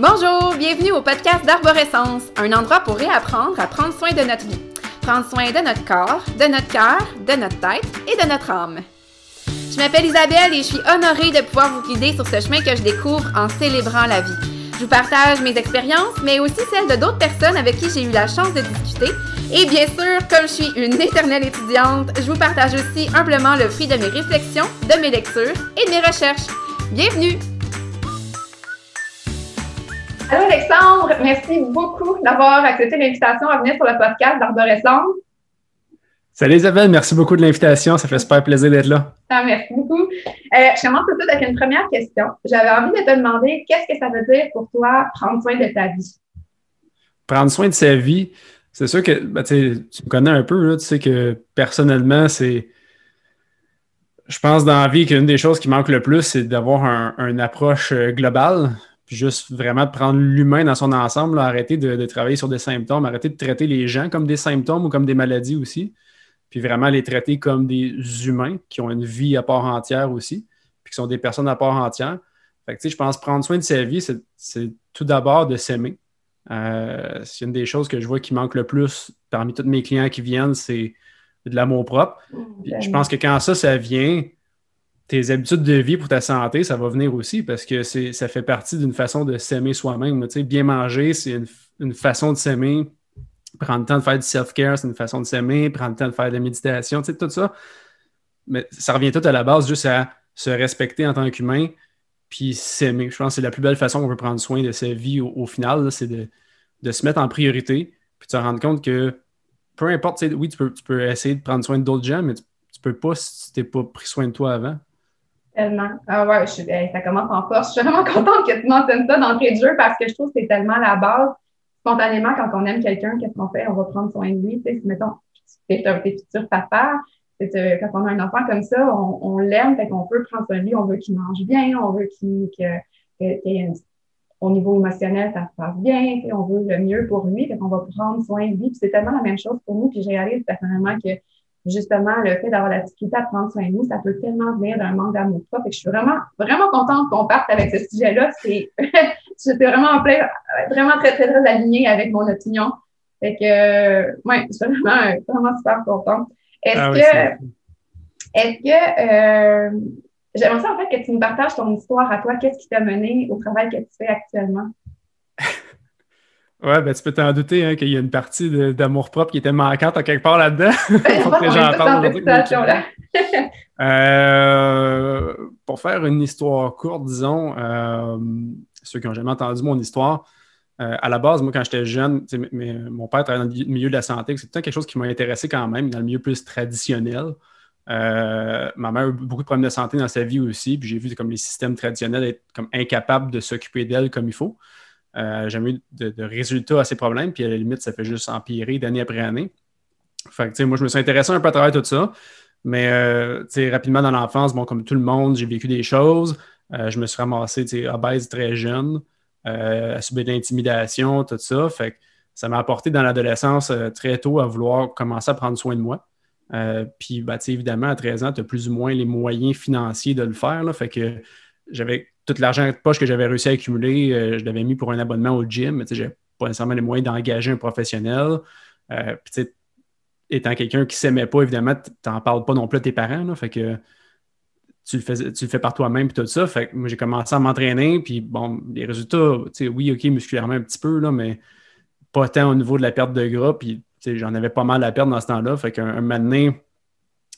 Bonjour, bienvenue au podcast d'Arborescence, un endroit pour réapprendre à prendre soin de notre vie. Prendre soin de notre corps, de notre cœur, de notre tête et de notre âme. Je m'appelle Isabelle et je suis honorée de pouvoir vous guider sur ce chemin que je découvre en célébrant la vie. Je vous partage mes expériences, mais aussi celles de d'autres personnes avec qui j'ai eu la chance de discuter. Et bien sûr, comme je suis une éternelle étudiante, je vous partage aussi humblement le fruit de mes réflexions, de mes lectures et de mes recherches. Bienvenue! Allô Alexandre, merci beaucoup d'avoir accepté l'invitation à venir sur le podcast d'Arborescence. Salut Isabelle, merci beaucoup de l'invitation. Ça fait super plaisir d'être là. Ah, merci beaucoup. Euh, je commence tout de suite avec une première question. J'avais envie de te demander qu'est-ce que ça veut dire pour toi prendre soin de ta vie? Prendre soin de sa vie, c'est sûr que ben, tu me connais un peu, tu sais que personnellement, c'est. Je pense dans la vie qu'une des choses qui manque le plus, c'est d'avoir une approche euh, juste vraiment de prendre l'humain dans son ensemble, arrêter de, travailler sur des symptômes, arrêter de traiter les gens comme des symptômes ou comme des maladies aussi, puis vraiment les traiter comme des humains qui ont une vie à part entière aussi, puis qui sont des personnes à part entière. Fait que, je pense prendre soin de sa vie, c'est tout d'abord de s'aimer. Euh, c'est une des choses que je vois qui manque le plus parmi tous mes clients qui viennent, c'est de l'amour propre. Mmh, je pense que quand ça, ça vient, tes habitudes de vie pour ta santé, ça va venir aussi parce que ça fait partie d'une façon de s'aimer soi-même. Bien manger, c'est une, façon de s'aimer. Prendre le temps de faire du self-care, c'est une façon de s'aimer. Prendre le temps de faire de la méditation, tout ça. Mais ça revient tout à la base juste à se respecter en tant qu'humain puis s'aimer. Je pense que c'est la plus belle façon qu'on peut prendre soin de sa vie au, final, c'est de, se mettre en priorité puis de se rendre compte que peu importe, oui, tu peux, tu peux, essayer de prendre soin d'autres gens, mais tu, ne peux pas si tu n'es pas pris soin de toi avant. Tellement. Ah ouais, ça commence en force. Je suis vraiment contente que tu mentionnes ça d'entrée de jeu parce que je trouve que c'est tellement la base. Spontanément, quand on aime quelqu'un, qu'est-ce qu'on fait? On va prendre soin de lui. Tu sais, mettons, tu un futur papa, quand on a un enfant comme ça, on, l'aime, fait qu'on peut prendre soin de lui, on veut qu'il mange bien, on veut qu'il, que, au niveau émotionnel, ça se passe bien, on veut le mieux pour lui, fait qu'on va prendre soin de lui. Puis c'est tellement la même chose pour nous, puis je réalise personnellement que justement, le fait d'avoir la difficulté à prendre soin de nous, ça peut tellement venir d'un manque d'amour propre. Et je suis vraiment, vraiment contente qu'on parte avec ce sujet-là. C'est, j'étais vraiment en plein, vraiment très, très, très alignée avec mon opinion. Fait que, ouais, je suis vraiment, vraiment super contente. Est-ce ah que, est-ce que, euh, j'aimerais ça, en fait, que tu nous partages ton histoire à toi. Qu'est-ce qui t'a mené au travail que tu fais actuellement? Ouais, ben tu peux t'en douter hein, qu'il y a une partie d'amour-propre qui était manquante à quelque part là-dedans. pour que euh, pour faire une histoire courte, disons, euh, ceux qui n'ont jamais entendu mon histoire, euh, à la base, moi, quand j'étais jeune, mon père travaillait dans le milieu de la santé, c'était quelque chose qui m'a intéressé quand même, dans le milieu plus traditionnel. ma mère a eu beaucoup de problèmes de santé dans sa vie aussi, puis j'ai vu comme les systèmes traditionnels être comme incapables de s'occuper d'elle comme il faut. Euh, jamais eu de, résultats à ces problèmes, puis à la limite, ça fait juste empirer d'année après année. Fait que, moi, je me suis intéressé un peu à travers tout ça. Mais euh, rapidement dans l'enfance, bon, comme tout le monde, j'ai vécu des choses. Euh, je me suis ramassé obèse très jeune, à subir de l'intimidation, tout ça. Fait que ça m'a apporté dans l'adolescence très tôt à vouloir commencer à prendre soin de moi. puis, bah, évidemment, à 13 ans, tu as plus ou moins les moyens financiers de le faire. Fait que j'avais tout l'argent de poche que j'avais réussi à accumuler, euh, je l'avais mis pour un abonnement au gym, mais je n'avais pas nécessairement les moyens d'engager un professionnel. Euh, étant quelqu'un qui ne s'aimait pas, évidemment, tu n'en parles pas non plus à tes parents. fait que tu le fais, tu le fais par toi-même et tout ça. Fait moi, j'ai commencé à m'entraîner, puis bon, les résultats, oui, OK, musculairement un petit peu, là, mais pas tant au niveau de la perte de gras, puis j'en avais pas mal à perdre dans ce temps-là. Fait qu'un moment donné,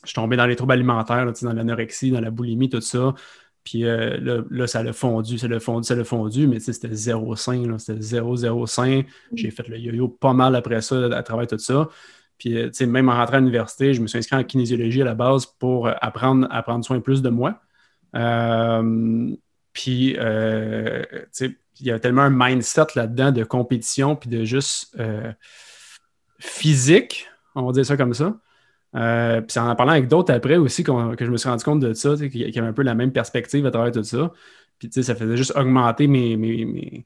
je suis tombé dans les troubles alimentaires, dans l'anorexie, dans la boulimie, tout ça. Puis euh, là, ça l'a fondu, ça l'a fondu, ça l'a fondu, mais c'était 0,5, c'était 0,05. Mm. J'ai fait le yo-yo pas mal après ça, à travers tout ça. Puis, euh, même en rentrant à l'université, je me suis inscrit en kinésiologie à la base pour euh, apprendre à prendre soin plus de moi. puis, il y a tellement un mindset là-dedans de compétition, puis de juste physique, on va dire ça comme ça, euh, puis en en parlant avec d'autres après aussi que je me suis rendu compte de ça, qu'il y avait un peu la même perspective à travers tout ça. Puis ça faisait juste augmenter mes, mes,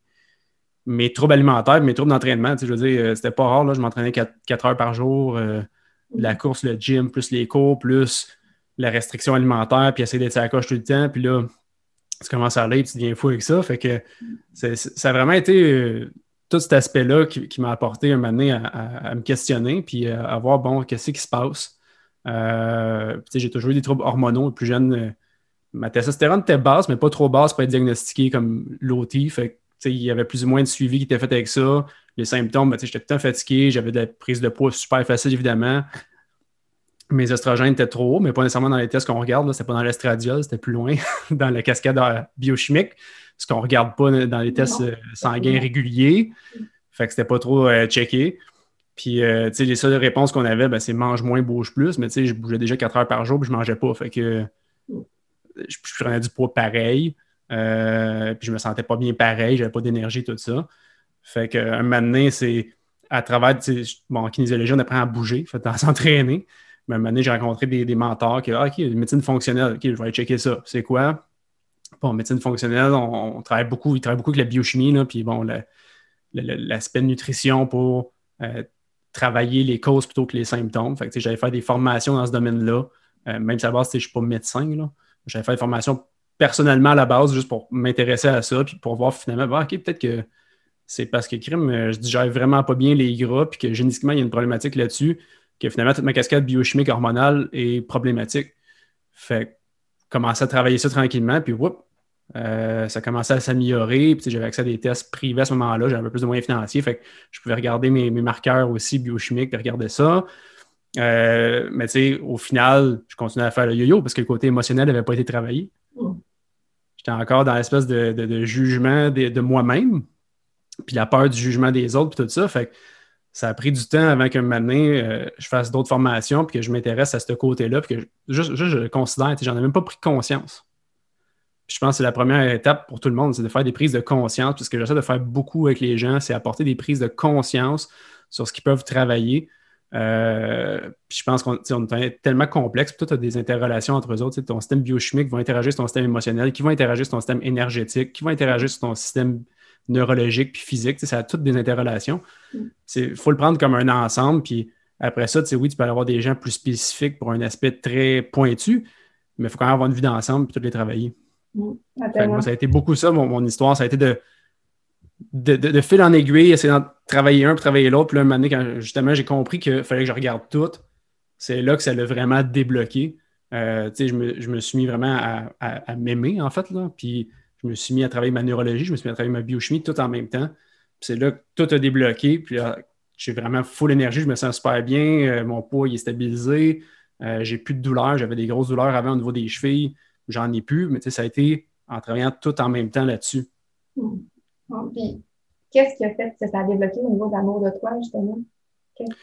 mes, troubles alimentaires, mes troubles d'entraînement. Je veux dire, euh, c'était pas rare, là, je m'entraînais 4, heures par jour, euh, la course, le gym, plus les cours, plus la restriction alimentaire, puis essayer d'être à la coche tout le temps. Puis là, tu commences à aller, tu deviens fou avec ça. Fait que ça a vraiment été euh, tout cet aspect-là qui, m'a apporté un moment donné à, me questionner, puis à, voir, bon, qu'est-ce qui se passe? Euh, j'ai toujours eu des troubles hormonaux. Plus jeune, euh, ma testostérone était basse, mais pas trop basse pour être diagnostiquée comme l'OT. Fait il y avait plus ou moins de suivi qui était fait avec ça. Les symptômes, ben, j'étais tout le temps fatigué, j'avais de la prise de poids super facile, évidemment. Mes oestrogènes étaient trop hauts, mais pas nécessairement dans les tests qu'on regarde. C'était pas dans l'estradiol, c'était plus loin, dans la cascade biochimique, ce qu'on ne regarde pas dans les tests euh, sanguins réguliers. Fait que c'était pas trop checké. Puis, euh, tu sais, les seules réponses qu'on avait, ben, c'est mange moins, bouge plus. Mais, tu sais, je bougeais déjà 4 heures par jour, puis je mangeais pas. Fait que je, prenais du poids pareil. Euh, puis je me sentais pas bien pareil, j'avais pas d'énergie, tout ça. Fait que un moment donné, c'est à travers, bon, en kinésiologie, on apprend à bouger, à s'entraîner. Mais un moment donné, j'ai rencontré des, mentors qui, ah, OK, médecine fonctionnelle, OK, je vais aller checker ça. C'est quoi? Bon, médecine fonctionnelle, on, travaille beaucoup, ils travaillent beaucoup avec la biochimie, là, puis bon, l'aspect nutrition pour euh, travailler les causes plutôt que les symptômes. Fait que, j'allais faire des formations dans ce domaine-là, euh, même si à la base, je ne suis pas médecin. J'allais faire des formations personnellement à la base, juste pour m'intéresser à ça, puis pour voir finalement, bah, OK, peut-être que c'est parce que crime, euh, je digère vraiment pas bien les gras, puis que génétiquement, il y a une problématique là-dessus, que finalement, toute ma cascade biochimique hormonale est problématique. Fait commencer à travailler ça tranquillement, puis whoop, euh, ça commençait à s'améliorer. J'avais accès à des tests privés à ce moment-là. J'avais un peu plus de moyens financiers. Fait que je pouvais regarder mes, marqueurs aussi biochimiques et regarder ça. Euh, mais au final, je continuais à faire le yo-yo parce que le côté émotionnel n'avait pas été travaillé. Hmm. J'étais encore dans l'espèce de, jugement de, moi-même, puis la peur du jugement des autres, puis tout ça. Fait que ça a pris du temps avant qu'un moment donné, euh, je fasse d'autres formations, puis que je m'intéresse à ce côté-là, puis que juste, juste je le considère, j'en ai même pas pris conscience je pense que c'est la première étape pour tout le monde, c'est de faire des prises de conscience. Parce que j'essaie de faire beaucoup avec les gens, c'est apporter des prises de conscience sur ce qu'ils peuvent travailler. Euh, puis je pense qu'on est tellement complexe, puis tu as des interrelations entre eux autres. Ton système biochimique va interagir sur ton système émotionnel, qui va interagir sur ton système énergétique, qui va interagir sur ton système neurologique puis physique. Ça a toutes des interrelations. Il faut le prendre comme un ensemble. Puis après ça, oui, tu peux avoir des gens plus spécifiques pour un aspect très pointu, mais il faut quand même avoir une vie d'ensemble et toutes les travailler ça a été beaucoup ça, mon, histoire. Ça a été de, de, fil en aiguille, essayer de travailler un travailler l'autre. Puis là, un moment donné, quand justement j'ai compris qu'il fallait que je regarde tout, c'est là que ça l'a vraiment débloqué. Euh, je, me, je, me, suis mis vraiment à, m'aimer, en fait. Là. Puis je me suis mis à travailler ma neurologie, je me suis mis à travailler ma biochimie tout en même temps. c'est là que tout a débloqué. Puis j'ai vraiment full énergie, je me sens super bien. Euh, mon poids il est stabilisé. Euh, j'ai plus de douleurs. J'avais des grosses douleurs avant au niveau des chevilles j'en ai plus, mais ça a été en travaillant tout en même temps là-dessus. Hmm. qu'est-ce qui a fait que ça a débloqué au niveau de l'amour de toi, justement?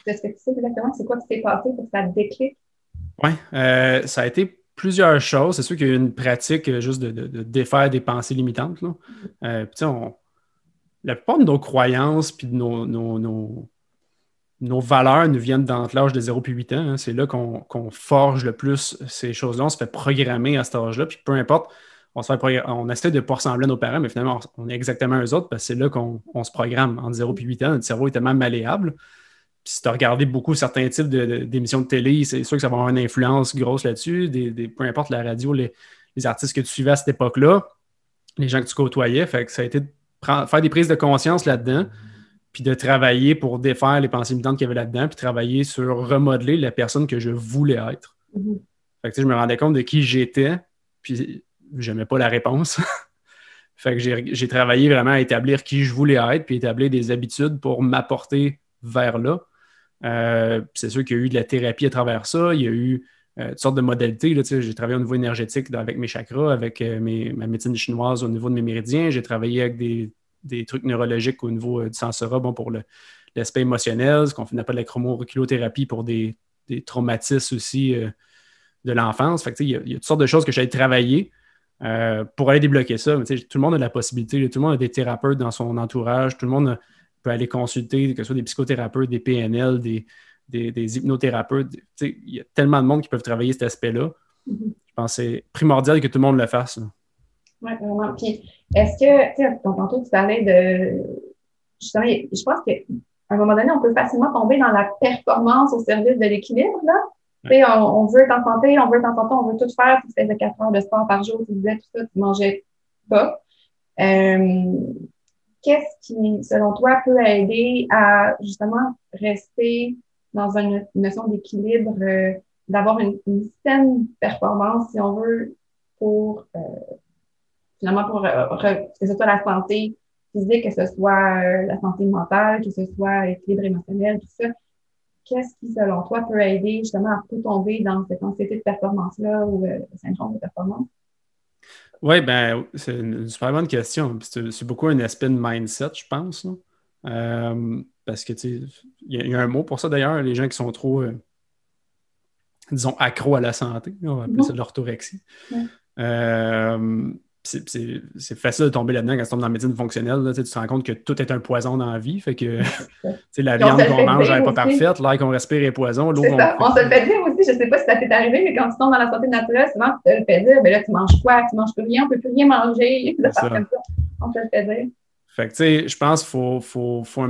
Est-ce que tu sais exactement c'est quoi qui s'est passé pour que ça déclic? Oui, euh, ça a été plusieurs choses. C'est sûr qu'il y a une pratique euh, juste de, défaire des pensées limitantes. Là. Euh, la plupart de nos croyances puis de nos, nos valeurs nous viennent d'entre l'âge de 0 et 8 ans. Hein. C'est là qu'on forge le plus ces choses-là. On se fait programmer à cet âge-là. Puis peu importe, on, se fait on essaie de ne pas ressembler à nos parents, mais finalement, on est exactement eux autres parce que c'est là qu'on se programme. Entre 0 et 8 ans, notre cerveau est tellement malléable. Puis si tu as regardé beaucoup certains types d'émissions de, télé, c'est sûr que ça va avoir une influence grosse là-dessus. peu importe la radio, les, artistes que tu suivais à cette époque-là, les gens que tu côtoyais. Ça a été de faire des prises de conscience là-dedans puis de travailler pour défaire les pensées limitantes qu'il y avait là-dedans, puis travailler sur remodeler la personne que je voulais être. Mm-hmm. Fait que, je me rendais compte de qui j'étais, puis je n'aimais pas la réponse. fait que j'ai travaillé vraiment à établir qui je voulais être, puis établir des habitudes pour m'apporter vers là. Euh, c'est sûr qu'il y a eu de la thérapie à travers ça. Il y a eu euh, toutes sortes de modalités. J'ai travaillé au niveau énergétique avec mes chakras, avec euh, ma médecine chinoise au niveau de mes méridiens. J'ai travaillé avec des des trucs neurologiques au niveau euh, du sensorat, bon, pour l'aspect émotionnel, ce qu'on fait pas de la chromorhilothérapie pour des, traumatismes aussi euh, de l'enfance. Fait il, y a, toutes sortes de choses que j'ai travaillé euh, pour aller débloquer ça. tout le monde a la possibilité, tout le monde a des thérapeutes dans son entourage, tout le monde peut aller consulter, que ce soit des psychothérapeutes, des PNL, des, des, hypnothérapeutes. Il y a tellement de monde qui peuvent travailler cet aspect-là. Mm-hmm. Je pense que c'est primordial que tout le monde le fasse. Oui, vraiment. Puis, est-ce que, tu sais, tantôt, tu parlais de. Justement, je pense qu'à un moment donné, on peut facilement tomber dans la performance au service de l'équilibre, là. Tu sais, on, veut être en santé, on veut être en on veut tout faire. Tu faisais 4 heures de sport par jour, tu disais tout ça, tu mangeais pas. Euh, qu'est-ce qui, selon toi, peut aider à justement rester dans une notion d'équilibre, euh, d'avoir une, saine performance, si on veut, pour euh, finalement pour que ce soit la santé physique, que ce soit la santé mentale, que ce soit l'équilibre émotionnel, tout ça qu'est-ce qui, selon toi, peut aider justement à pas tomber dans cette anxiété de performance-là ou euh, syndrome de performance? Oui, ben, c'est une super bonne question. C'est beaucoup un aspect de mindset, je pense. Euh, parce que, tu sais, il y, a un mot pour ça d'ailleurs, les gens qui sont trop, euh, disons, accros à la santé, on va appeler ça de l'orthorexie. Euh, c'est facile de tomber là-dedans quand tu tombes dans la médecine fonctionnelle. Là, tu te rends compte que tout est un poison dans la vie. Fait que la viande qu'on mange n'est pas parfaite, l'air qu'on respire est poison, l'eau qu'on. On se le fait dire aussi, je ne sais pas si ça t'est arrivé, mais quand tu tombes dans la santé naturelle, souvent tu te le fais dire, mais là, tu manges quoi? Tu manges plus rien, on ne peut plus rien manger. Ça. Comme ça. On te le fait dire. Fait que, tu sais, je pense qu'il faut, faut, faut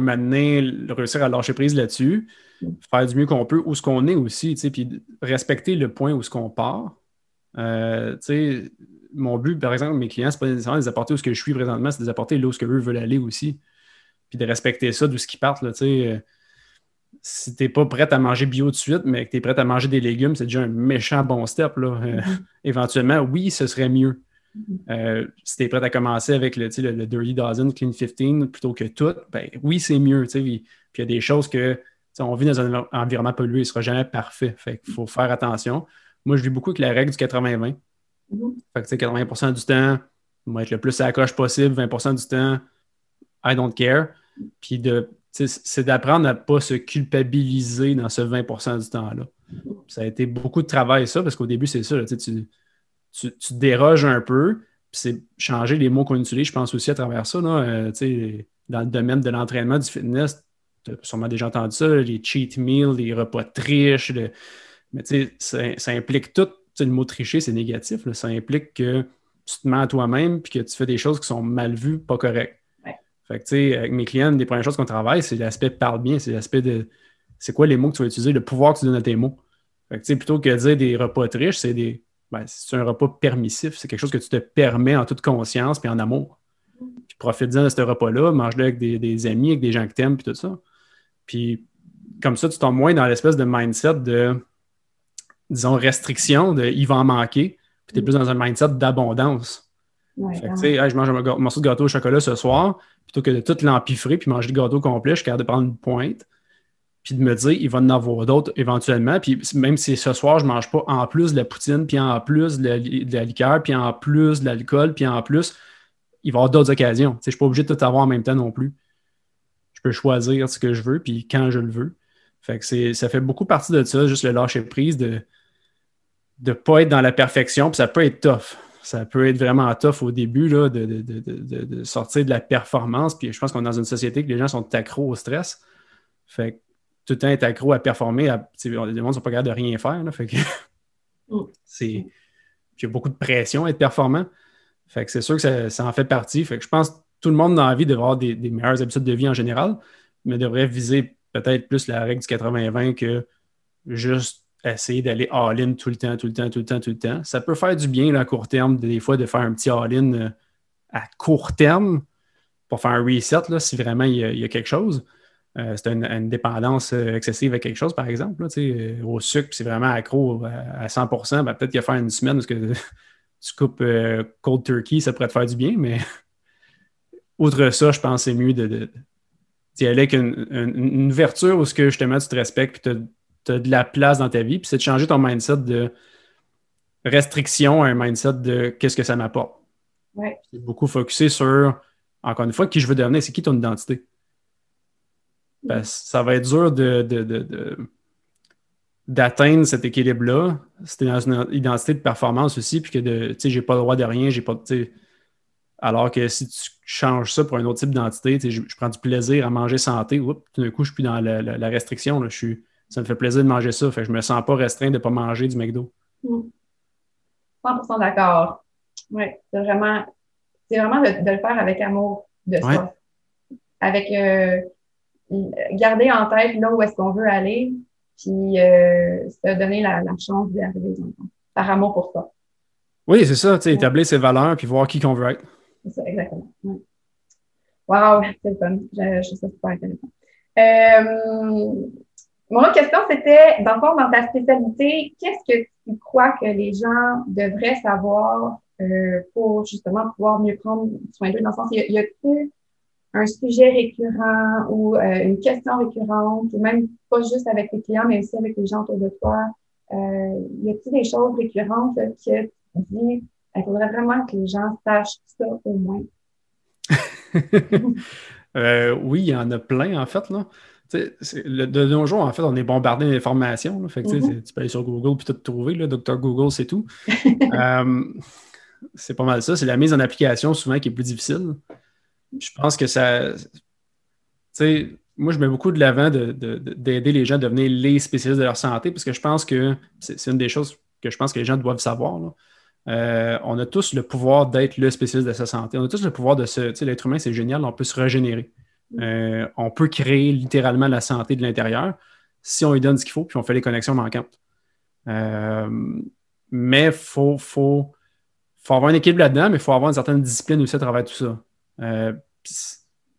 réussir à lâcher prise là-dessus, mm. faire du mieux qu'on peut où ce qu'on est aussi, tu sais, puis respecter le point où ce qu'on part. Euh, tu sais, mon but, par exemple, mes clients, c'est pas nécessairement de les apporter où ce que je suis présentement, c'est de les apporter là où ce qu'eux veulent aller aussi. Puis de respecter ça d'où ce qu'ils partent. Là, euh, si tu n'es pas prêt à manger bio de suite, mais que tu es prêt à manger des légumes, c'est déjà un méchant bon step. Là. Euh, mm-hmm. éventuellement, oui, ce serait mieux. Mm-hmm. Euh, si tu es prêt à commencer avec le, le, Dirty Dozen, Clean 15 plutôt que tout, ben oui, c'est mieux. Puis il y a des choses que on vit dans un environnement pollué, il ne sera jamais parfait. Fait qu'il faut faire attention. Moi, je vis beaucoup avec la règle du 80-20. Mhm. Fait que, 80% du temps, moi, être le plus à la coche possible, 20% du temps, I don't care. Puis c'est d'apprendre à ne pas se culpabiliser dans ce 20% du temps-là. Ça a été beaucoup de travail, ça, parce qu'au début, c'est ça. tu, tu, déroges un peu, puis c'est changer les mots qu'on utilise, je pense aussi à travers ça. Là, euh, dans le domaine de l'entraînement, du fitness, tu as sûrement déjà entendu ça, les cheat meals, les repas triches. Mais ça, ça implique tout le mot tricher, c'est négatif. Ça implique que tu te mens à toi-même puis que tu fais des choses qui sont mal vues, pas correctes. Fait que, tu sais, avec mes clients, des premières choses qu'on travaille, c'est l'aspect parle bien, c'est l'aspect de c'est quoi les mots que tu vas utiliser, le pouvoir que tu donnes à tes mots. Fait que, tu sais, plutôt que de dire des repas triches, c'est des. Ben, c'est un repas permissif, c'est quelque chose que tu te permets en toute conscience puis en amour. Puis profite-en de ce repas-là, mange-le avec des, amis, avec des gens que tu aimes, puis tout ça. Puis comme ça, tu tombes moins dans l'espèce de mindset de disons, restriction de il va en manquer, puis tu es plus dans un mindset d'abondance. fait que, sais, je mange un morceau de gâteau au chocolat ce soir, plutôt que de tout l'empiffrer puis manger le gâteau complet, je suis capable de prendre une pointe, puis de me dire, il va en avoir d'autres éventuellement. Puis même si ce soir, je ne mange pas en plus de la poutine, puis en plus de la, liqueur, puis en plus de l'alcool, puis en plus, il va y avoir d'autres occasions. Tu sais, je ne suis pas obligé de tout avoir en même temps non plus. Je peux choisir ce que je veux, puis quand je le veux. Fait que ça fait beaucoup partie de ça, juste le lâcher prise de ne pas être dans la perfection, puis ça peut être tough. Ça peut être vraiment tough au début là, de, sortir de la performance. Puis je pense qu'on est dans une société que les gens sont accros au stress. Fait que tout le temps être accro à performer, les gens ne sont pas capables de rien faire. fait que mm. c'est. J'ai beaucoup de pression à être performant. Fait que c'est sûr que ça, en fait partie. Fait que je pense que tout le monde a envie d'avoir des, des meilleures habitudes de vie en général, mais devrait viser peut-être plus la règle du 80-20 que juste essayer d'aller all-in tout le temps, tout le temps, tout le temps, tout le temps. Ça peut faire du bien à court terme, des fois, de faire un petit all-in euh, à court terme pour faire un reset là, si vraiment il y, a, quelque chose. Euh, c'est une, dépendance euh, excessive à quelque chose, par exemple. au sucre, c'est vraiment accro à, 100% ben, peut-être qu'il y a faire une semaine parce que tu coupes cold turkey, ça pourrait te faire du bien, mais outre ça, je pense que c'est mieux de y aller avec une, ouverture où ce que justement tu te respectes et tu as, de la place dans ta vie, puis c'est de changer ton mindset de restriction à un mindset de qu'est-ce que ça m'apporte. Ouais. C'est beaucoup focusé sur, encore une fois, qui je veux devenir, c'est qui ton identité. Que ça va être dur de, d'atteindre cet équilibre-là. C'était dans une identité de performance aussi, puis que de, tu sais, j'ai pas le droit de rien, j'ai pas, alors que si tu changes ça pour un autre type d'identité, je, prends du plaisir à manger santé, tout d'un coup, je suis plus dans la, restriction. Là, je suis, ça me fait plaisir de manger ça. Fait que je me sens pas restreint de ne pas manger du McDo. 100% mmh. d'accord. Oui, c'est vraiment, c'est vraiment de, le faire avec amour de soi. Avec euh, garder en tête là où est-ce qu'on veut aller, puis euh, se donner la, chance d'y arriver par amour pour soi. Oui, c'est ça, établir ses valeurs puis voir qui qu'on veut être. C'est exactement. Wow, c'est le. Je, je ça super intéressant. Euh, mon autre question, c'était, dans le fond, dans ta spécialité, qu'est-ce que tu crois que les gens devraient savoir euh, pour justement pouvoir mieux prendre soin d'eux? Dans le sens, y a-t-il un sujet récurrent ou euh, une question récurrente, ou même pas juste avec les clients, mais aussi avec les gens autour de toi? Euh, y a-t-il des choses récurrentes que tu il faudrait vraiment que les gens sachent ça au moins? Euh, oui, il y en a plein, en fait. Là. de nos jours, en fait, on est bombardé d'informations. Mm-hmm. Tu peux aller sur Google et tout trouver. Là, Docteur Google, c'est tout. Euh, c'est pas mal ça. C'est la mise en application souvent qui est plus difficile. Je pense que ça. Moi, je mets beaucoup de l'avant d'aider les gens à devenir les spécialistes de leur santé parce que je pense que c'est une des choses que je pense que les gens doivent savoir. Euh, on a tous le pouvoir d'être le spécialiste de sa santé. On a tous le pouvoir de se. Tu sais, l'être humain, c'est génial, on peut se régénérer. Euh, on peut créer littéralement la santé de l'intérieur si on lui donne ce qu'il faut puis on fait les connexions manquantes. Euh, mais il faut, faut, avoir un équilibre là-dedans, mais il faut avoir une certaine discipline aussi à travers tout ça.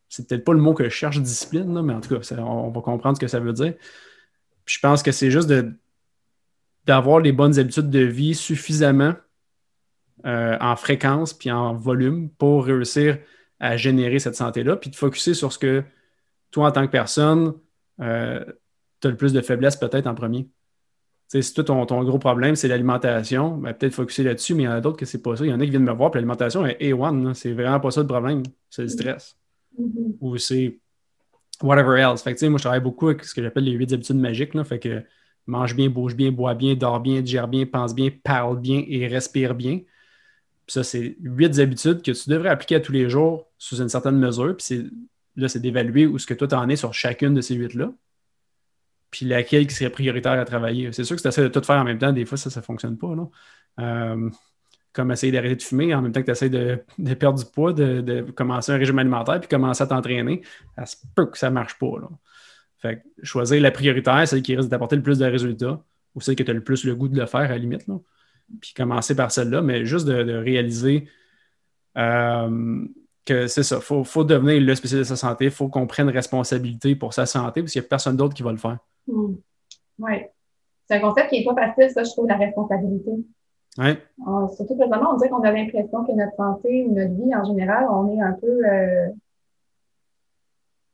c'est peut-être pas le mot que je cherche, discipline, mais en tout cas, on, va comprendre ce que ça veut dire. je pense que c'est juste d'avoir les bonnes habitudes de vie suffisamment euh, en fréquence puis en volume pour réussir à générer cette santé-là, puis de focuser sur ce que toi, en tant que personne, euh, tu as le plus de faiblesse peut-être en premier. si toi, ton, gros problème, c'est l'alimentation, ben, peut-être focuser là-dessus, mais il y en a d'autres que c'est pas ça. Il y en a qui viennent me voir, puis l'alimentation est A1, c'est vraiment pas ça le problème. C'est le stress. Mm-hmm. Ou c'est whatever else. Fait que, moi, je travaille beaucoup avec ce que j'appelle les huit habitudes magiques. Là, fait que mange bien, bouge bien, bois bien, dors bien, digère bien, pense bien, parle bien et respire bien ça, c'est huit habitudes que tu devrais appliquer à tous les jours sous une certaine mesure. Puis là, c'est d'évaluer où ce que toi, tu en es sur chacune de ces huit-là. Puis laquelle qui serait prioritaire à travailler. C'est sûr que si tu essaies de tout faire en même temps, des fois, ça, ça ne fonctionne pas. Euh, comme essayer d'arrêter de fumer en même temps que tu essaies de, perdre du poids, de, commencer un régime alimentaire puis commencer à t'entraîner. Ça se peut que ça ne marche pas. Fait choisir la prioritaire, celle qui risque d'apporter le plus de résultats ou celle que tu as le plus le goût de le faire à la limite. Là puis commencer par celle-là, mais juste de, réaliser euh, que c'est ça, il faut, devenir le spécialiste de sa santé, il faut qu'on prenne responsabilité pour sa santé, parce qu'il n'y a personne d'autre qui va le faire. Hmm. Oui. C'est un concept qui n'est pas facile, ça, je trouve, la responsabilité. Oui. surtout présentement, on dirait qu'on a l'impression que notre santé ou notre vie en général, on est un peu. Euh,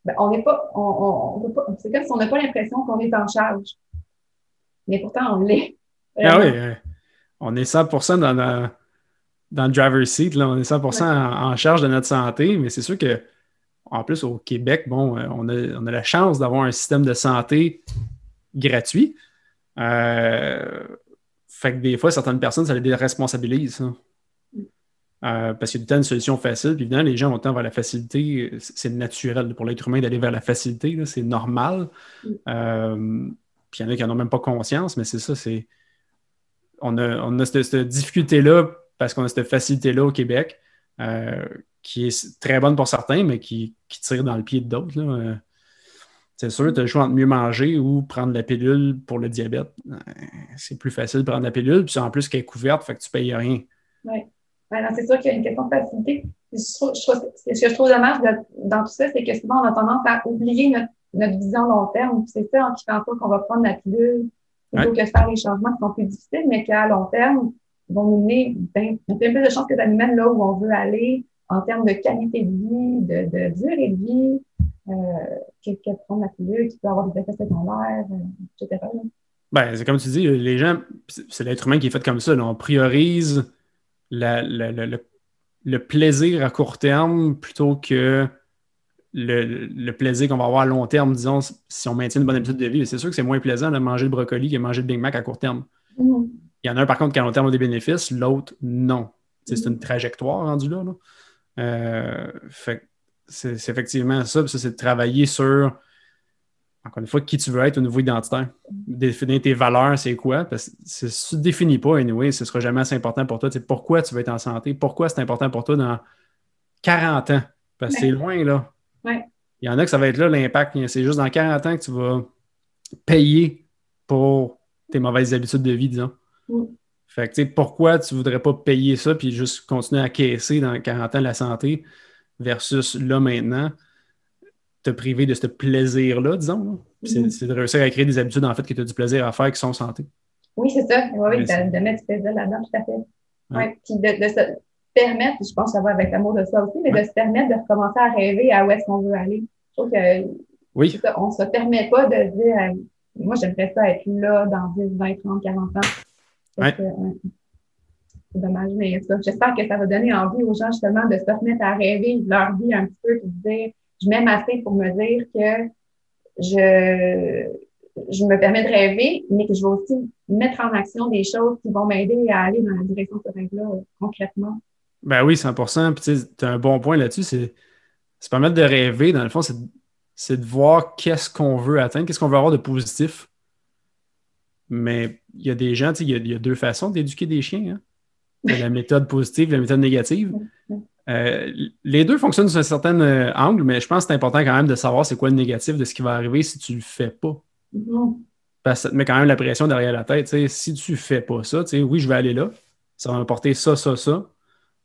ben, on n'est pas. On, pas c'est comme si on n'a pas l'impression qu'on est en charge. Mais pourtant, on l'est. Ah oui on est 100% dans, dans le driver's seat, là, on est 100% en, charge de notre santé, mais c'est sûr que, en plus, au Québec, bon, euh, on a, la chance d'avoir un système de santé gratuit. Euh, fait que des fois, certaines personnes, ça les déresponsabilise. Euh, parce qu'il y a tout une solution facile. Puis évidemment, les gens vont tendre vers la facilité. C'est naturel pour l'être humain d'aller vers la facilité. C'est normal. Mm. puis il y en a qui n'en ont même pas conscience, mais c'est ça, c'est on a, cette, difficulté-là parce qu'on a cette facilité-là au Québec euh, qui est très bonne pour certains, mais qui, tire dans le pied d'autres. Euh, c'est sûr, tu as le choix entre mieux manger ou prendre la pilule pour le diabète. Euh, c'est plus facile de prendre la pilule, puis en plus qu'elle est couverte, fait que tu ne payes rien. Oui. c'est sûr qu'il y a une question de facilité. ce que je trouve dommage dans tout ça, c'est que souvent, on a tendance à oublier notre, vision long terme. C'est ça en quittant pas qu'on va prendre la pilule plutôt que faire les changements qui sont plus difficiles, mais qu'à long terme, vont nous mener bien, plus de chances que ça nous mène là où on veut aller en termes de qualité de vie, de, de durée de vie, euh, que, prendre la pilule qui peut avoir des effets secondaires, euh, etc. Ben, c'est comme tu dis, les gens, c'est l'être humain qui est fait comme ça. on priorise le, plaisir à court terme plutôt que le, plaisir qu'on va avoir à long terme, disons, si on maintient une bonne habitude de vie. C'est sûr que c'est moins plaisant de manger le brocoli que de manger le Big Mac à court terme. Mm-hmm. Il y en a un, par contre, qui à long terme a des bénéfices, l'autre, non. C'est une trajectoire rendue là. Euh, c'est effectivement ça. ça, c'est de travailler sur, encore une fois, qui tu veux être au niveau identitaire. Définir tes valeurs, c'est quoi? Parce que si tu ne définis pas, anyway, ce ne sera jamais assez important pour toi. C'est pourquoi tu veux être en santé? Pourquoi c'est important pour toi dans 40 ans? Parce que c'est loin, là. Il y en a que ça va être là l'impact. C'est juste dans 40 ans que tu vas payer pour tes mauvaises habitudes de vie, disons. Mm. Fait que, tu sais, pourquoi tu voudrais pas payer ça puis juste continuer à caisser dans 40 ans de la santé versus là maintenant, te priver de ce plaisir-là, disons. Mm-hmm. C'est de réussir à créer des habitudes, en fait, que tu as du plaisir à faire qui sont santé. Oui, c'est ça. Oui, oui, de, mettre du plaisir là-dedans, tout à fait. Ouais. Puis de, se permettre, je pense que ça va avec l'amour de soi aussi, mais de se permettre de recommencer à rêver à où est-ce qu'on veut aller. Je trouve que oui. on ne se permet pas de dire euh, moi, j'aimerais ça être là dans 10, 20, 30, 40 ans. Ouais. c'est dommage, mais j'espère que ça va donner envie aux gens justement de se remettre à rêver de leur vie un petit peu, et de dire je m'aime assez pour me dire que je, je me permets de rêver, mais que je vais aussi mettre en action des choses qui vont m'aider à aller dans la direction de ce rêve-là concrètement. Ben oui, 100 Puis tu as un bon point là-dessus. C'est se permettre de rêver, dans le fond, c'est de voir qu'est-ce qu'on veut atteindre, qu'est-ce qu'on veut avoir de positif. Mais il y a des gens, il y, y, a deux façons d'éduquer des chiens. Hein. La méthode positive, la méthode négative. Euh, les deux fonctionnent sous un certain euh, angle, mais je pense que c'est important quand même de savoir c'est quoi le négatif de ce qui va arriver si tu ne le fais pas. Parce que ça te met quand même la pression derrière la tête. Si tu ne fais pas ça, oui, je vais aller là, ça va m'apporter ça, ça, ça.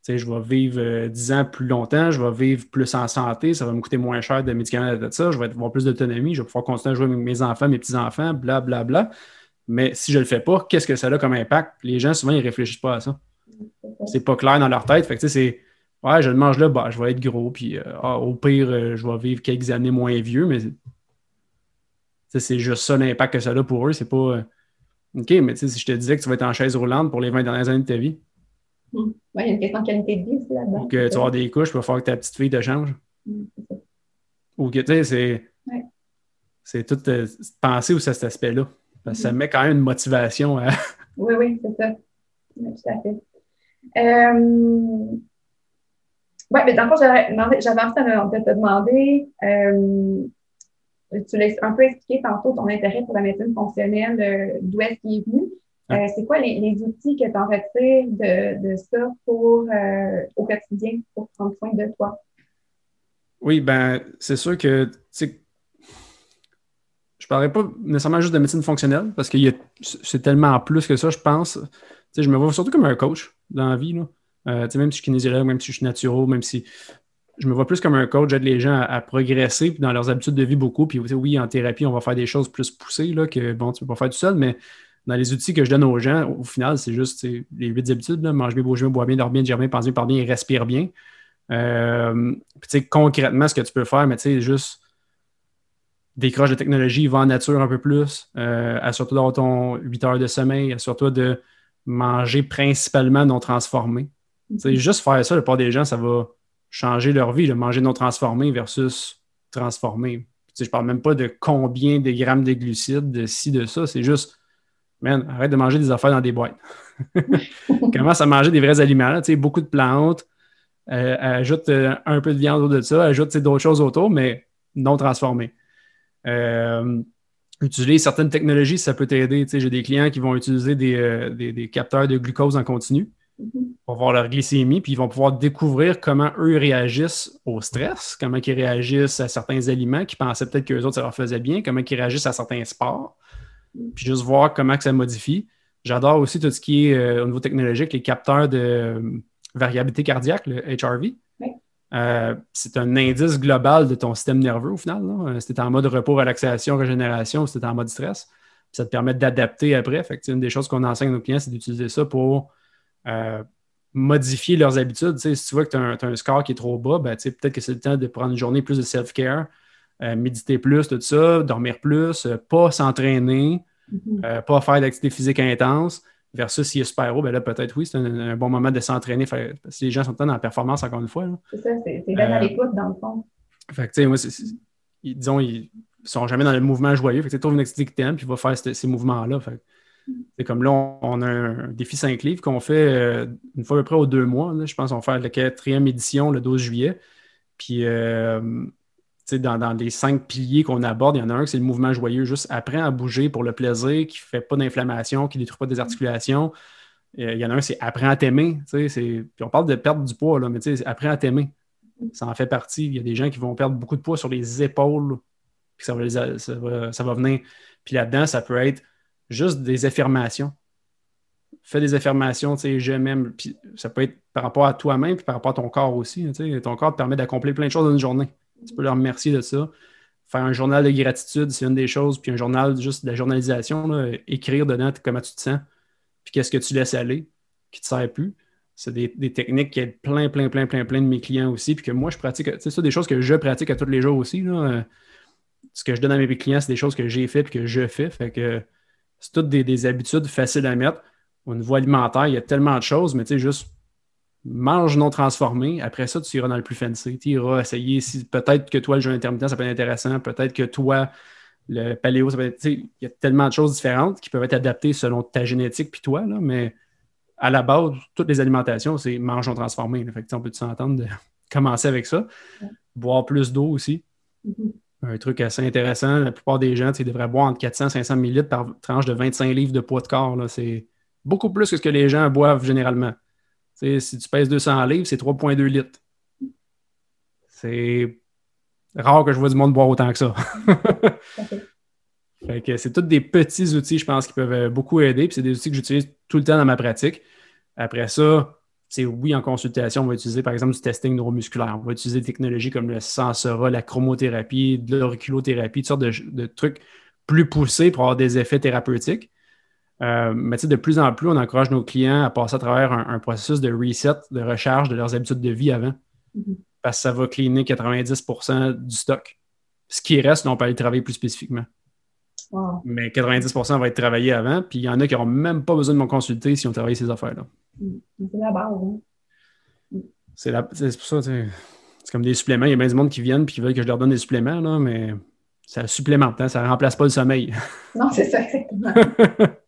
Je vais vivre 10 euh, ans plus longtemps, je vais vivre plus en santé, ça va me coûter moins cher de médicaments, de ça, je vais avoir plus d'autonomie, je vais pouvoir continuer à jouer avec mes enfants, mes petits-enfants, blablabla. Bla. Mais si je ne le fais pas, qu'est-ce que ça a comme impact? Les gens, souvent, ils ne réfléchissent pas à ça. C'est pas clair dans leur tête. Fait c'est Ouais, je le mange là, bah, je vais être gros, puis euh, ah, au pire, euh, je vais vivre quelques années moins vieux, mais c'est juste ça l'impact que ça a pour eux. C'est pas OK, mais si je te disais que tu vas être en chaise roulante pour les 20 dernières années de ta vie. Mmh. Oui, il y a une question de qualité de vie aussi là-dedans. Ou que tu vas avoir des couches, il va falloir que ta petite fille te change. Mmh, Ou que tu sais, c'est. C'est tout penser aussi à cet aspect-là. Parce que ça mmh. met quand même une motivation à. oui, oui, c'est ça. tout à fait. Euh, oui, mais dans le fond, j'avais envie de te demander, euh, tu l'as un peu expliqué tantôt ton intérêt pour la médecine fonctionnelle, euh, d'où est-ce qu'il est venu? Euh, c'est quoi les, les, outils que tu en retires de, de ça pour, au quotidien pour prendre soin de toi? Oui, ben c'est sûr que je ne parlerai pas nécessairement juste de médecine fonctionnelle parce que c'est tellement plus que ça, je pense. je me vois surtout comme un coach dans la vie. Là. Euh, même si je suis kinésiologue, même si je suis naturel, même si je me vois plus comme un coach, j'aide les gens à, progresser dans leurs habitudes de vie beaucoup. Puis oui, en thérapie, on va faire des choses plus poussées là, que bon, tu ne peux pas faire tout seul, mais dans les outils que je donne aux gens, au final, c'est juste les huit habitudes, là, manger bien, bouger bien, boire bien, dormir bien, dire bien, parler bien et respirer bien. Euh, concrètement, ce que tu peux faire, mais tu sais, juste décroche de technologie, va en nature un peu plus, euh, assure-toi d'avoir ton 8 heures de sommeil, assure-toi de manger principalement non transformé. C'est juste faire ça, le part des gens, ça va changer leur vie, de manger non transformé versus transformé. Je ne parle même pas de combien de grammes de glucides, de ci, de ça. C'est juste, man, arrête de manger des affaires dans des boîtes. Commence à manger des vrais aliments, beaucoup de plantes, euh, ajoute euh, un peu de viande autour de ça, ajoute d'autres choses autour, mais non transformées. Euh, utiliser certaines technologies, ça peut t'aider. J'ai des clients qui vont utiliser des, capteurs de glucose en continu pour voir leur glycémie, puis ils vont pouvoir découvrir comment eux réagissent au stress, comment ils réagissent à certains aliments qui pensaient peut-être qu'eux autres, ça leur faisait bien, comment ils réagissent à certains sports, puis juste voir comment que ça modifie. J'adore aussi tout ce qui est euh, au niveau technologique, les capteurs de euh, variabilité cardiaque, le HRV. Euh, c'est un indice global de ton système nerveux au final. Si tu en mode repos, relaxation, régénération, si tu en mode stress, ça te permet d'adapter après. Fait une des choses qu'on enseigne à nos clients, c'est d'utiliser ça pour modifier leurs habitudes. si tu vois que tu as, un score qui est trop bas, ben, peut-être que c'est le temps de prendre une journée plus de self-care, méditer plus, tout ça, dormir plus, euh, pas s'entraîner, mm-hmm. pas faire d'activité physique intense. Versus s'il est super haut, ben là, peut-être oui, c'est un, bon moment de s'entraîner. Parce que les gens sont dans la performance, encore une fois. C'est ça, c'est bien à l'écoute, dans le fond. Fait que, tu sais, moi, disons, ils sont jamais dans le mouvement joyeux. Fait que tu trouves une activité que tu aimes, puis va faire ces mouvements-là. C'est comme là, on, a un défi 5 livres qu'on fait euh, une fois à peu près aux deux mois. je pense qu'on va faire la quatrième édition le 12 juillet. Puis, euh, dans, dans, les cinq piliers qu'on aborde, il y en a un, c'est le mouvement joyeux. Juste apprends à bouger pour le plaisir, qui ne fait pas d'inflammation, qui ne détruit pas des articulations. Euh, il y en a un, c'est apprends à t'aimer. Puis on parle de perdre du poids, là, mais apprends à t'aimer. Ça en fait partie. Il y a des gens qui vont perdre beaucoup de poids sur les épaules. Puis ça va, ça va venir. Puis là-dedans, ça peut être juste des affirmations. fais des affirmations, tu sais, je m'aime. Puis ça peut être par rapport à toi-même, puis par rapport à ton corps aussi. Sais, ton corps te permet d'accomplir plein de choses dans une journée. Tu peux leur remercier de ça. Faire un journal de gratitude, c'est une des choses. Puis un journal, juste de la journalisation, écrire dedans comment tu te sens, puis qu'est-ce que tu laisses aller, qui ne te sert plus. C'est des, techniques qui aident plein, plein, plein, plein, plein de mes clients aussi. Puis que moi, je pratique. C'est ça, des choses que je pratique à tous les jours aussi. Là. Ce que je donne à mes clients, c'est des choses que j'ai faites et que je fais. Fait que c'est toutes des, habitudes faciles à mettre. Au niveau alimentaire, il y a tellement de choses, mais tu sais, juste mange non transformé. Après ça, tu iras dans le plus fancy. Tu iras essayer si peut-être que toi, le jeûne intermittent, ça peut être intéressant. Peut-être que toi, le paléo, ça peut être. Il y a tellement de choses différentes qui peuvent être adaptées selon ta génétique puis toi, là, mais à la base, toutes les alimentations, c'est mange non transformé. Fait on peut s'entendre de commencer avec ça. Boire plus d'eau aussi. Mm-hmm. Un truc assez intéressant. La plupart des gens, devraient boire entre 400 et 500 ml par tranche de 25 livres de poids de corps. C'est beaucoup plus que ce que les gens boivent généralement. Si tu pèses 200 livres, c'est 3,2 litres. C'est rare que je vois du monde boire autant que ça. c'est tous des petits outils, je pense, qui peuvent beaucoup aider. c'est des outils que j'utilise tout le temps dans ma pratique. Après ça, c'est oui, en consultation, on va utiliser par exemple du testing neuromusculaire. On va utiliser des technologies comme le Sensora, la chromothérapie, de l'auriculothérapie, toutes sortes de, trucs plus poussés pour avoir des effets thérapeutiques. Euh, mais de plus en plus, on encourage nos clients à passer à travers un, processus de reset, de recharge de leurs habitudes de vie avant. Mm-hmm. Parce que ça va cleaner 90% du stock. Ce qui reste, on peut aller travailler plus spécifiquement. Mais 90% va être travaillé avant, puis il y en a qui n'auront même pas besoin de me consulter si on travaille ces affaires-là. Mm. C'est la base. Hein. Mm. C'est pour ça, c'est comme des suppléments. Il y a bien du monde qui viennent et qui veulent que je leur donne des suppléments, là, mais ça supplémente, hein, ça ne remplace pas le sommeil. Non, c'est ça, exactement.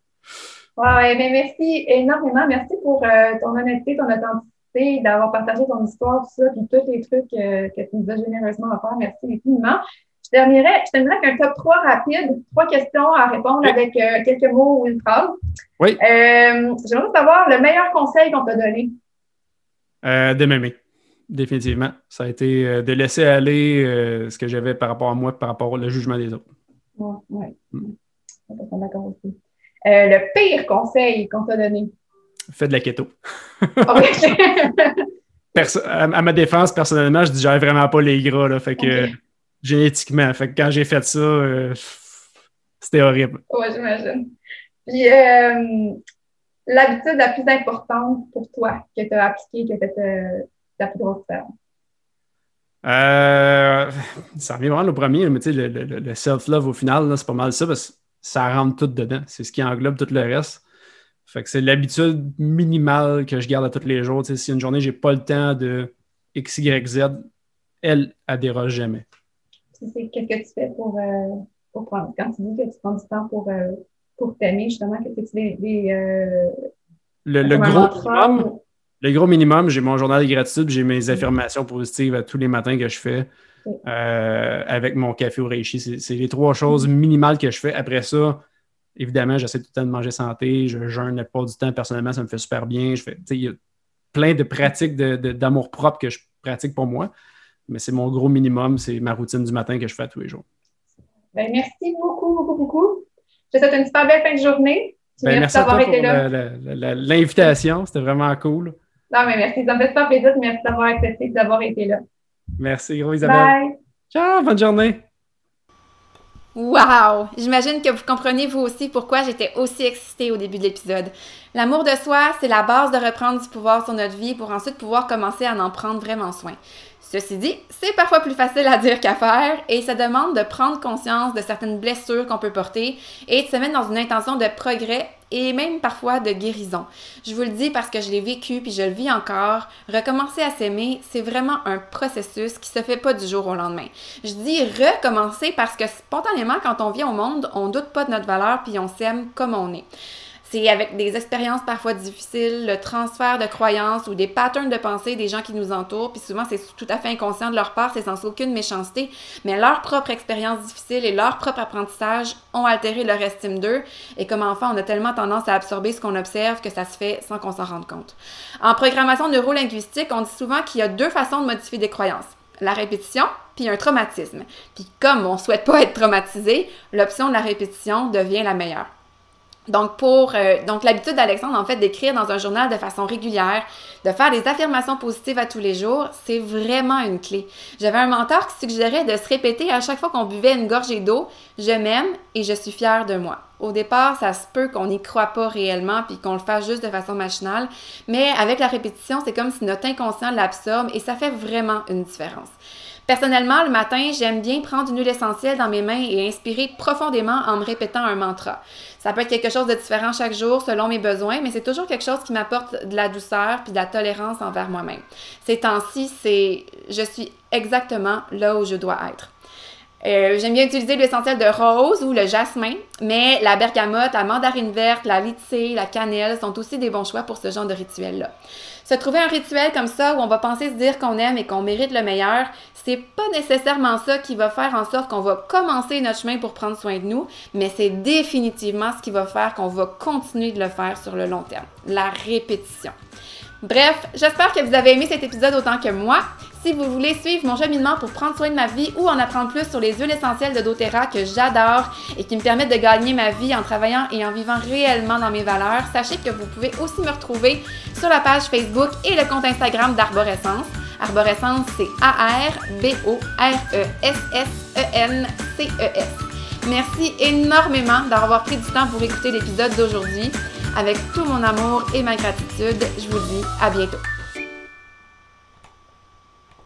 ouais, mais merci énormément. Merci pour euh, ton honnêteté, ton authenticité, d'avoir partagé ton histoire, tout ça, puis tous les trucs euh, que tu nous as généreusement offert. Merci infiniment. Je terminerai, je terminerai avec un top 3 rapide, trois questions à répondre avec euh, quelques mots ou une phrase. Oui. J'aimerais savoir le meilleur conseil qu'on t'a donné. De m'aimer, définitivement. Ça a été de laisser aller ce que j'avais par rapport à moi, par rapport au jugement des autres. Oui, oui. Mm. D'accord aussi. Le pire conseil qu'on t'a donné? Fais de la keto. Ah à, ma défense, personnellement, je dis j'avais vraiment pas les gras. Là, fait que génétiquement. Fait que quand j'ai fait ça, euh, c'était horrible. Oui, j'imagine. Puis, euh, l'habitude la plus importante pour toi que tu as appliquée, que tu as fait la plus grosse différence? Euh, ça revient vraiment le premier, mais tu sais, le, self-love au final, c'est pas mal ça parce que ça rentre tout dedans. C'est ce qui englobe tout le reste. Fait que c'est l'habitude minimale que je garde à tous les jours. Si une journée, j'ai pas le temps de X, Y, Z, elle, elle déroge jamais qu'est-ce que tu fais pour, euh, pour prendre, quand tu dis que tu prends du temps pour, euh, pour t'aimer, justement, qu'est-ce que tu fais? Des, euh, le, le gros minimum, le gros minimum, j'ai mon journal de gratitude, j'ai mes affirmations positives à tous les matins que je fais avec mon café au reishi. C'est les trois choses minimales que je fais. Après ça, évidemment, j'essaie tout le temps de manger santé, je jeûne la plupart du temps. Personnellement, ça me fait super bien. Je fais, il y a plein de pratiques d'amour propre que je pratique pour moi mais c'est mon gros minimum, c'est ma routine du matin que je fais tous les jours. Ben, merci beaucoup, beaucoup, beaucoup. Je te souhaite une super belle fin de journée. Ben, merci d'avoir été là. L'invitation, c'était vraiment cool. Non, mais merci. Ça me fait super plaisir. Merci d'avoir accepté d'avoir été là. Merci, gros Isabelle. Bye. Ciao, bonne journée. Wow! J'imagine que vous comprenez vous aussi pourquoi j'étais aussi excitée au début de l'épisode. L'amour de soi, c'est la base de reprendre du pouvoir sur notre vie pour ensuite pouvoir commencer à en prendre vraiment soin. Ceci dit, c'est parfois plus facile à dire qu'à faire et ça demande de prendre conscience de certaines blessures qu'on peut porter et de se mettre dans une intention de progrès et même parfois de guérison. Je vous le dis parce que je l'ai vécu puis je le vis encore. Recommencer à s'aimer, c'est vraiment un processus qui se fait pas du jour au lendemain. Je dis recommencer parce que spontanément, quand on vient au monde, on doute pas de notre valeur puis on s'aime comme on est. C'est avec des expériences parfois difficiles, le transfert de croyances ou des patterns de pensée des gens qui nous entourent, puis souvent c'est tout à fait inconscient de leur part, c'est sans aucune méchanceté, mais leur propre expérience difficile et leur propre apprentissage ont altéré leur estime d'eux, et comme enfant, on a tellement tendance à absorber ce qu'on observe que ça se fait sans qu'on s'en rende compte. En programmation neurolinguistique, on dit souvent qu'il y a deux façons de modifier des croyances la répétition, puis un traumatisme. Puis comme on souhaite pas être traumatisé, l'option de la répétition devient la meilleure. Donc, pour euh, donc l'habitude d'Alexandre, en fait, d'écrire dans un journal de façon régulière, de faire des affirmations positives à tous les jours, c'est vraiment une clé. J'avais un mentor qui suggérait de se répéter à chaque fois qu'on buvait une gorgée d'eau, je m'aime et je suis fière de moi. Au départ, ça se peut qu'on n'y croit pas réellement puis qu'on le fasse juste de façon machinale, mais avec la répétition, c'est comme si notre inconscient l'absorbe et ça fait vraiment une différence. Personnellement, le matin, j'aime bien prendre une huile essentielle dans mes mains et inspirer profondément en me répétant un mantra. Ça peut être quelque chose de différent chaque jour selon mes besoins, mais c'est toujours quelque chose qui m'apporte de la douceur puis de la tolérance envers moi-même. Ces temps-ci, c'est je suis exactement là où je dois être. Euh, J'aime bien utiliser l'essentiel de rose ou le jasmin, mais la bergamote, la mandarine verte, la lycée, la cannelle sont aussi des bons choix pour ce genre de rituel-là. Se trouver un rituel comme ça où on va penser se dire qu'on aime et qu'on mérite le meilleur, c'est pas nécessairement ça qui va faire en sorte qu'on va commencer notre chemin pour prendre soin de nous, mais c'est définitivement ce qui va faire qu'on va continuer de le faire sur le long terme. La répétition. Bref, j'espère que vous avez aimé cet épisode autant que moi. Si vous voulez suivre mon cheminement pour prendre soin de ma vie ou en apprendre plus sur les huiles essentielles de doTERRA que j'adore et qui me permettent de gagner ma vie en travaillant et en vivant réellement dans mes valeurs, sachez que vous pouvez aussi me retrouver sur la page Facebook et le compte Instagram d'Arborescence. Arborescence, c'est A-R-B-O-R-E-S-S-E-N-C-E-S. Merci énormément d'avoir pris du temps pour écouter l'épisode d'aujourd'hui. Avec tout mon amour et ma gratitude, je vous dis à bientôt.